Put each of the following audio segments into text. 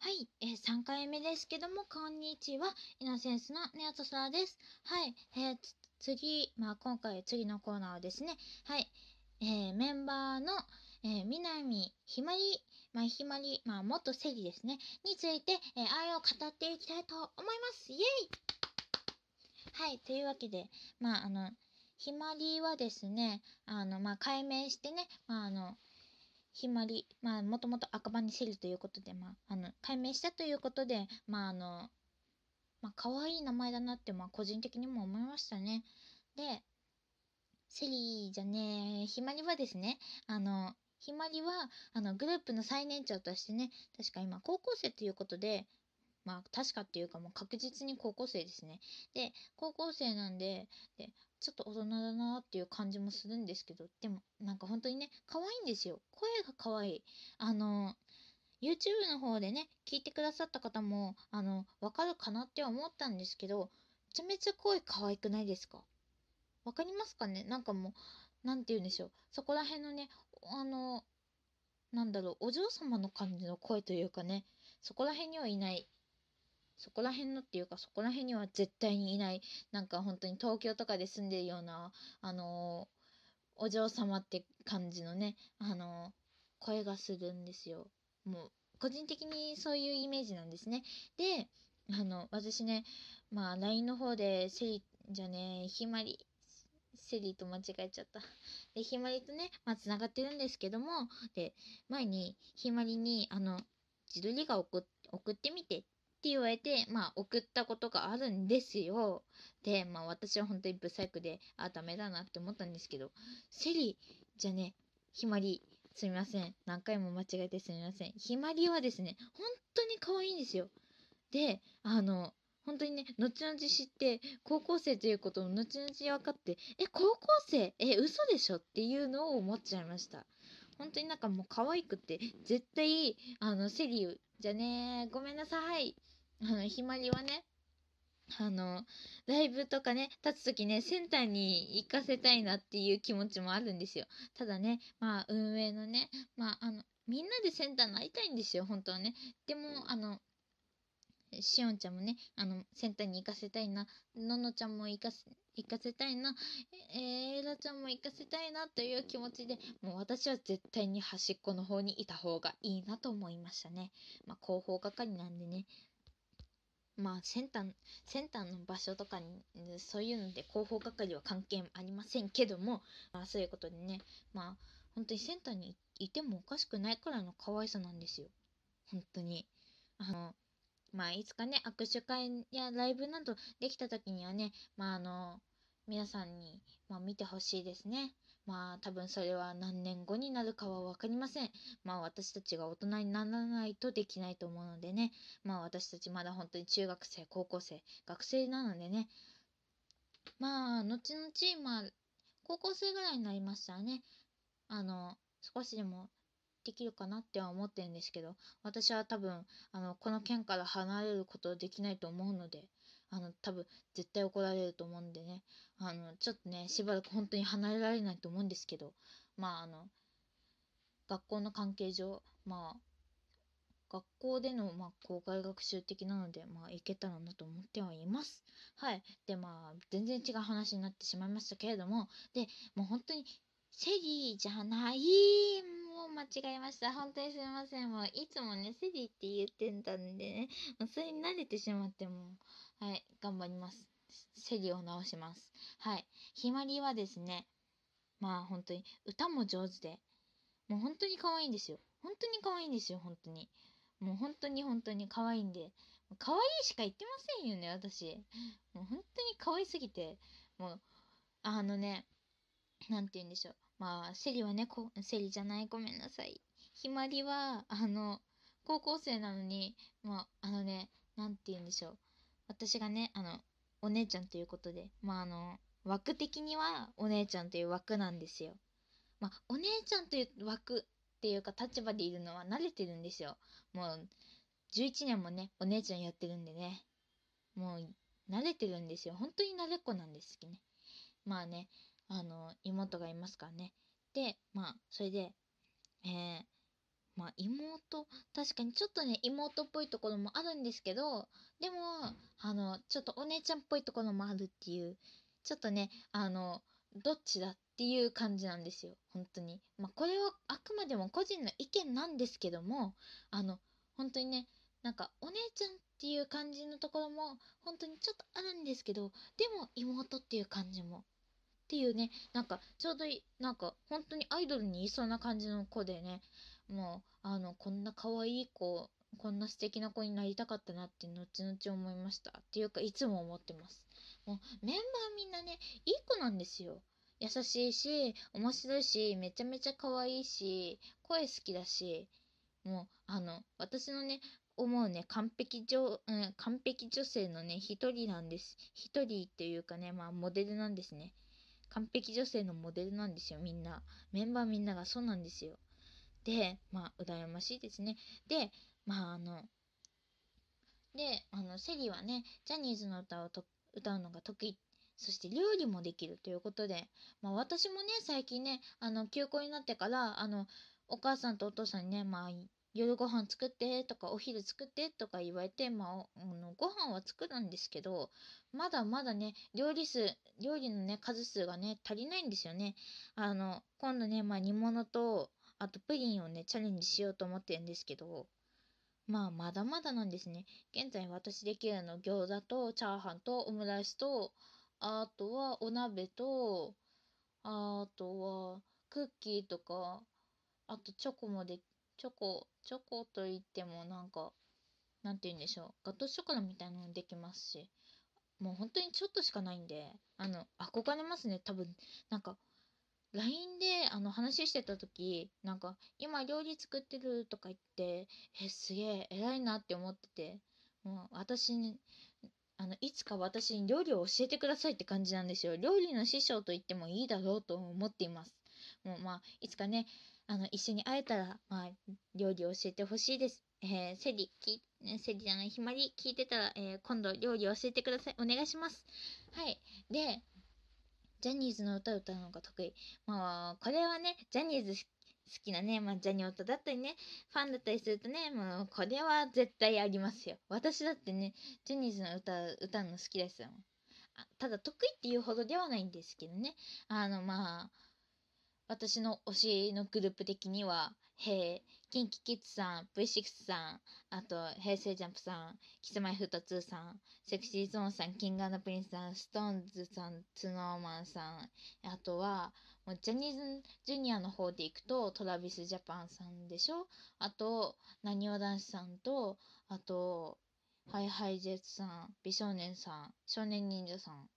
はい、えー、3回目ですけども、こんにちは。イノセンスのネオトソラです。はい、えー、次、まあ今回次のコーナーはですね、はい、えー、メンバーの、えー、南ひまり、まあひまり、まあ元セリですね、について、えー、愛を語っていきたいと思います。イエイはい、というわけで、まああの、ひまりはですね、あの、まあ解明してね、まああの、ひまり、まあ、もともと赤羽セリということで、まあ、あの、解明したということで、まあ、あの、まあ、可愛い名前だなって、まあ、個人的にも思いましたね。で、セリじゃねえ、ひまりはですね、あの、ひまりは、あの、グループの最年長としてね、確か今、高校生ということで、まあ、確かっていうかもう確実に高校生ですね。で、高校生なんで、で、ちょっと大人だなっていう感じもするんですけど、でもなんか本当にね、可愛いんですよ。声が可愛い。あの、YouTube の方でね、聞いてくださった方も、あの、わかるかなって思ったんですけど、めちゃめちゃ声可愛くないですか？わかりますかね？なんかもう、なんて言うんでしょう。そこら辺のね、あの、なんだろう、お嬢様の感じの声というかね、そこら辺にはいないそこら辺のっていうかそこら辺には絶対にいないなんか本当に東京とかで住んでるようなあのー、お嬢様って感じのねあのー、声がするんですよもう個人的にそういうイメージなんですねであの私ねまあ LINE の方でセリじゃねひまりセリと間違えちゃった。で、ひまりとね、まあ、繋がってるんですけども、で、前にひまりに、あの、自撮りが送ってみてってって言われて、まあ、送ったことがあるんですよ。で、まあ、私は本当にブサイクで、あ、ダメだなって思ったんですけど、セリ、じゃね、ひまり、すみません。何回も間違えてすみません。ひまりはですね、本当に可愛いんですよ。で、あの、本当にね、後々知って、高校生ということを後々分かって、え、高校生？え、嘘でしょ？っていうのを思っちゃいました。本当になんかもう可愛くて、絶対、あの、セリじゃねごめんなさい。あの、ひまりはね、あの、ライブとかね、立つときね、センターに行かせたいなっていう気持ちもあるんですよ。ただね、まあ、運営のね、まあ、あの、みんなでセンターになりたいんですよ、本当はね。でも、あの、しおんちゃんもね、あの、センターに行かせたいな、ののちゃんも行かせ、行かせたいな、えー、らちゃんも行かせたいなという気持ちで、もう私は絶対に端っこの方にいた方がいいなと思いましたね。まあ、広報係なんでね。まあ、センター、の場所とかに、そういうので広報係は関係ありませんけども、まあ、そういうことでね、まあ、本当にセンターにいてもおかしくないくらいの可愛さなんですよ。本当に。あの、まあ、いつかね、握手会やライブなどできた時にはね、まあ、あの、皆さんに、まあ、見てほしいですね。まあ多分それは何年後になるかは分かりません。まあ私たちが大人にならないとできないと思うのでね。まあ私たちまだ本当に中学生、高校生、学生なのでね。まあ後々、まあ高校生ぐらいになりましたらね。あの、少しでもできるかなっては思ってるんですけど、私は多分、あの、この県から離れることできないと思うので、あの、多分、絶対怒られると思うんでね、あの、ちょっとね、しばらく本当に離れられないと思うんですけど、まあ、あの、学校の関係上、まあ、学校での、まあ、校外学習的なので、まあ、いけたらなと思ってはいます。はい。で、まあ、全然違う話になってしまいましたけれども、で、もう本当に、セリーじゃない、もう間違えました。本当にすみません。もう、いつもね、セリーって言ってんだんでね、もうそれに慣れてしまってもう、はい、頑張ります。セリを直します。はい。ひまりはですね、まあ本当に歌も上手で、もう本当に可愛いんですよ。本当に可愛いんですよ、本当に。もう本当に本当に可愛いんで、可愛いしか言ってませんよね、私。もう本当に可愛すぎて、もう、あのね、なんて言うんでしょう。まあ、セリはね、こセリじゃない、ごめんなさい。ひまりは、あの、高校生なのに、まあ、あのね、なんて言うんでしょう。私がね、あの、お姉ちゃんということで、まあ、あの、枠的にはお姉ちゃんという枠なんですよ。まあ、お姉ちゃんという枠っていうか立場でいるのは慣れてるんですよ。もう、11年もね、お姉ちゃんやってるんでね。もう、慣れてるんですよ。本当に慣れっこなんですけどね。まあね、あの、妹がいますからね。で、まあ、それで、えー、まあ妹、確かにちょっとね、妹っぽいところもあるんですけど、でも、あの、ちょっとお姉ちゃんっぽいところもあるっていう、ちょっとね、あの、どっちだっていう感じなんですよ。本当に。まあ、これはあくまでも個人の意見なんですけども、あの、本当にね、なんかお姉ちゃんっていう感じのところも本当にちょっとあるんですけど、でも妹っていう感じも。っていうね、なんかちょうどいい、なんか本当にアイドルにいそうな感じの子でね、もう、あの、こんな可愛い子、こんな素敵な子になりたかったなって後々思いました。っていうか、いつも思ってます。もう、メンバーみんなね、いい子なんですよ。優しいし、面白いし、めちゃめちゃ可愛いし、声好きだし、もう、あの、私のね、思うね、完璧女、うん、完璧女性のね、一人なんです。一人っていうかね、まあ、モデルなんですね。完璧女性のモデルなんですよ、みんな。メンバーみんながそうなんですよ。で、まあ、羨ましいですね。で、まあ、あの、で、あの、セリはね、ジャニーズの歌をと歌うのが得意。そして料理もできるということで、まあ私もね、最近ね、あの、休校になってから、あの、お母さんとお父さんにね、まあ、夜ご飯作ってとか、お昼作ってとか言われて、まあ、あのご飯は作るんですけど、まだまだね、料理数、料理のね、数数がね、足りないんですよね。あの、今度ね、まあ煮物と、あとプリンをね、チャレンジしようと思ってるんですけど、まあ、まだまだなんですね。現在私できるの餃子とチャーハンとオムライスと、あとはお鍋と、あとはクッキーとか、あとチョコもで、チョコ、チョコといってもなんか、なんて言うんでしょう。ガトーショコラみたいなのもできますし、もう本当にちょっとしかないんで、あの、憧れますね。多分、なんか、LINE であの話してた時なんか今料理作ってるとか言ってえすげえ偉いなって思っててもう私にあのいつか私に料理を教えてくださいって感じなんですよ。料理の師匠と言ってもいいだろうと思っています。もうまあいつかねあの一緒に会えたらまあ料理を教えてほしいです。えー、セリきセリじゃないひまり聞いてたら、えー、今度料理を教えてください。お願いします。はい。でジャニーズの歌を歌うのが得意。まあ、これはね、ジャニーズ好きなね、まあ、ジャニオタだったりね、ファンだったりするとね、もう、これは絶対ありますよ。私だってね、ジャニーズの歌、歌うの好きですよ。ただ、得意っていうほどではないんですけどね。あの、まあ、私の推しのグループ的には、えー KinKi Kids さん、V6 さん、あと、平成ジャンプさん、 Kis-My-Ft2 さん、 Sexy Zone さん、 King & Prince さん、 SixTONES さん、 Snow Man さん、あとは、もうジャニーズジュニアの方で行くと、 Travis Japan さんでしょ？あと、なにわ男子さんと、あと、 HiHi Jets さん、美少年さん、少年忍者さん、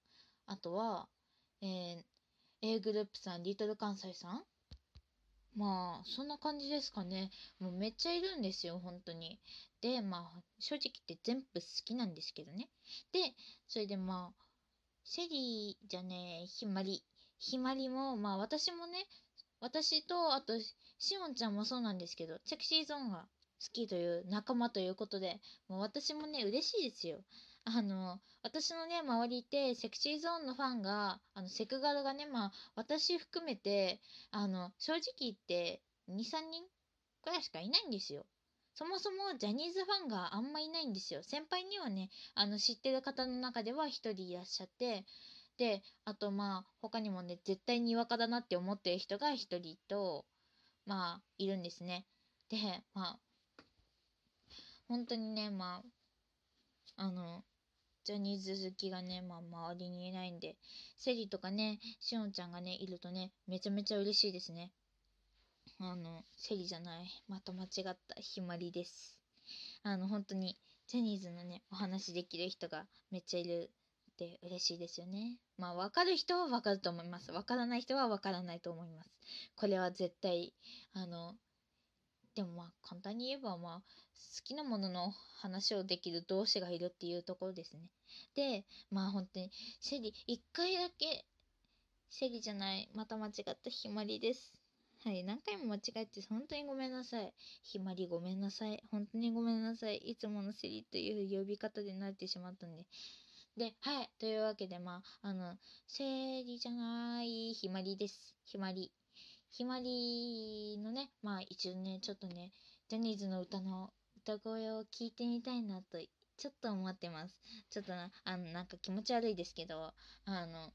あとは、えー、A グループさん、リトル関西さんまあ、そんな感じですかね。もうめっちゃいるんですよ、本当に。で、まあ、正直言って全部好きなんですけどね。で、それでまあ、シェリーじゃねえ、ひまり。ひまりも、まあ私もね、私と、あと、しおんちゃんもそうなんですけど、セクシーゾーンが好きという仲間ということで、もう私もね、嬉しいですよ。あの、私のね、周りってセクシーゾーンのファンが、あの、セクガルがね、まあ、私含めて、あの、正直言って2、3人くらいしかいないんですよ。そもそもジャニーズファンがあんまいないんですよ。先輩にはね、あの、知ってる方の中では一人いらっしゃって、で、あとまあ、他にもね、絶対にわかだなって思ってる人が一人と、まあ、いるんですね。で、まあ、本当にね、まあ、あの、ジャニーズ好きがね、まあ、周りにいないんで、セリとかね、しおんちゃんがね、いるとね、めちゃめちゃ嬉しいですね。あの、セリじゃない。また間違った。ひまりです。あの、本当に、ジャニーズのね、お話できる人がめっちゃいるって嬉しいですよね。まあ、わかる人はわかると思います。わからない人はわからないと思います。これは絶対、あの、でもまあ簡単に言えばまあ好きなものの話をできる同士がいるっていうところですね。で、まあ本当にシェリ、一回だけ、シェリじゃない、また間違ったひまりです。はい、何回も間違えて本当にごめんなさい。ひまりごめんなさい。本当にごめんなさい。いつものシェリという呼び方で慣れてしまったんで。で、はい。というわけで、まあ、あの、生理じゃないひまりです。ひまり。ひまりのね、まあ一応ね、ちょっとね、ジャニーズの歌の歌声を聞いてみたいなとちょっと思ってます。ちょっとなあのなんか気持ち悪いですけどあの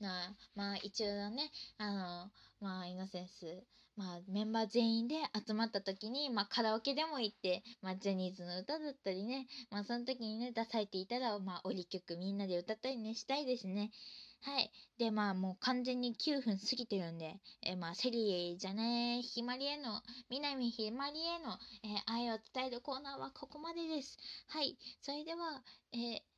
なまあ一応ねあのまあイノセンスまあメンバー全員で集まった時にまあカラオケでも行ってまあジャニーズの歌だったりねまあその時にね出されていたらまあ折り曲みんなで歌ったりねしたいですね。はい。でまあもう完全に9分過ぎてるんでえまあセリエじゃねひまりへの南ひまりへの、えー、愛を伝えるコーナーはここまでです。はい。それではえー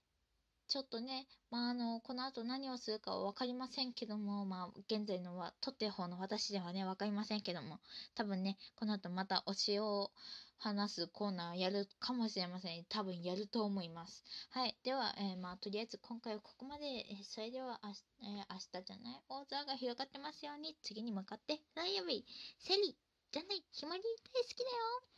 ちょっとね、まあ、あの、この後何をするかは分かりませんけども、まあ、現在のは、撮ってる方の私ではね、分かりませんけども、多分ね、この後また推しを話すコーナーやるかもしれません。多分やると思います。はい。では、えー、まあ、とりあえず今回はここまで。それでは、あ、えー、明日じゃない？大空が広がってますように、次に向かって、ライアウェイ、セリじゃない、ひまり大好きだよ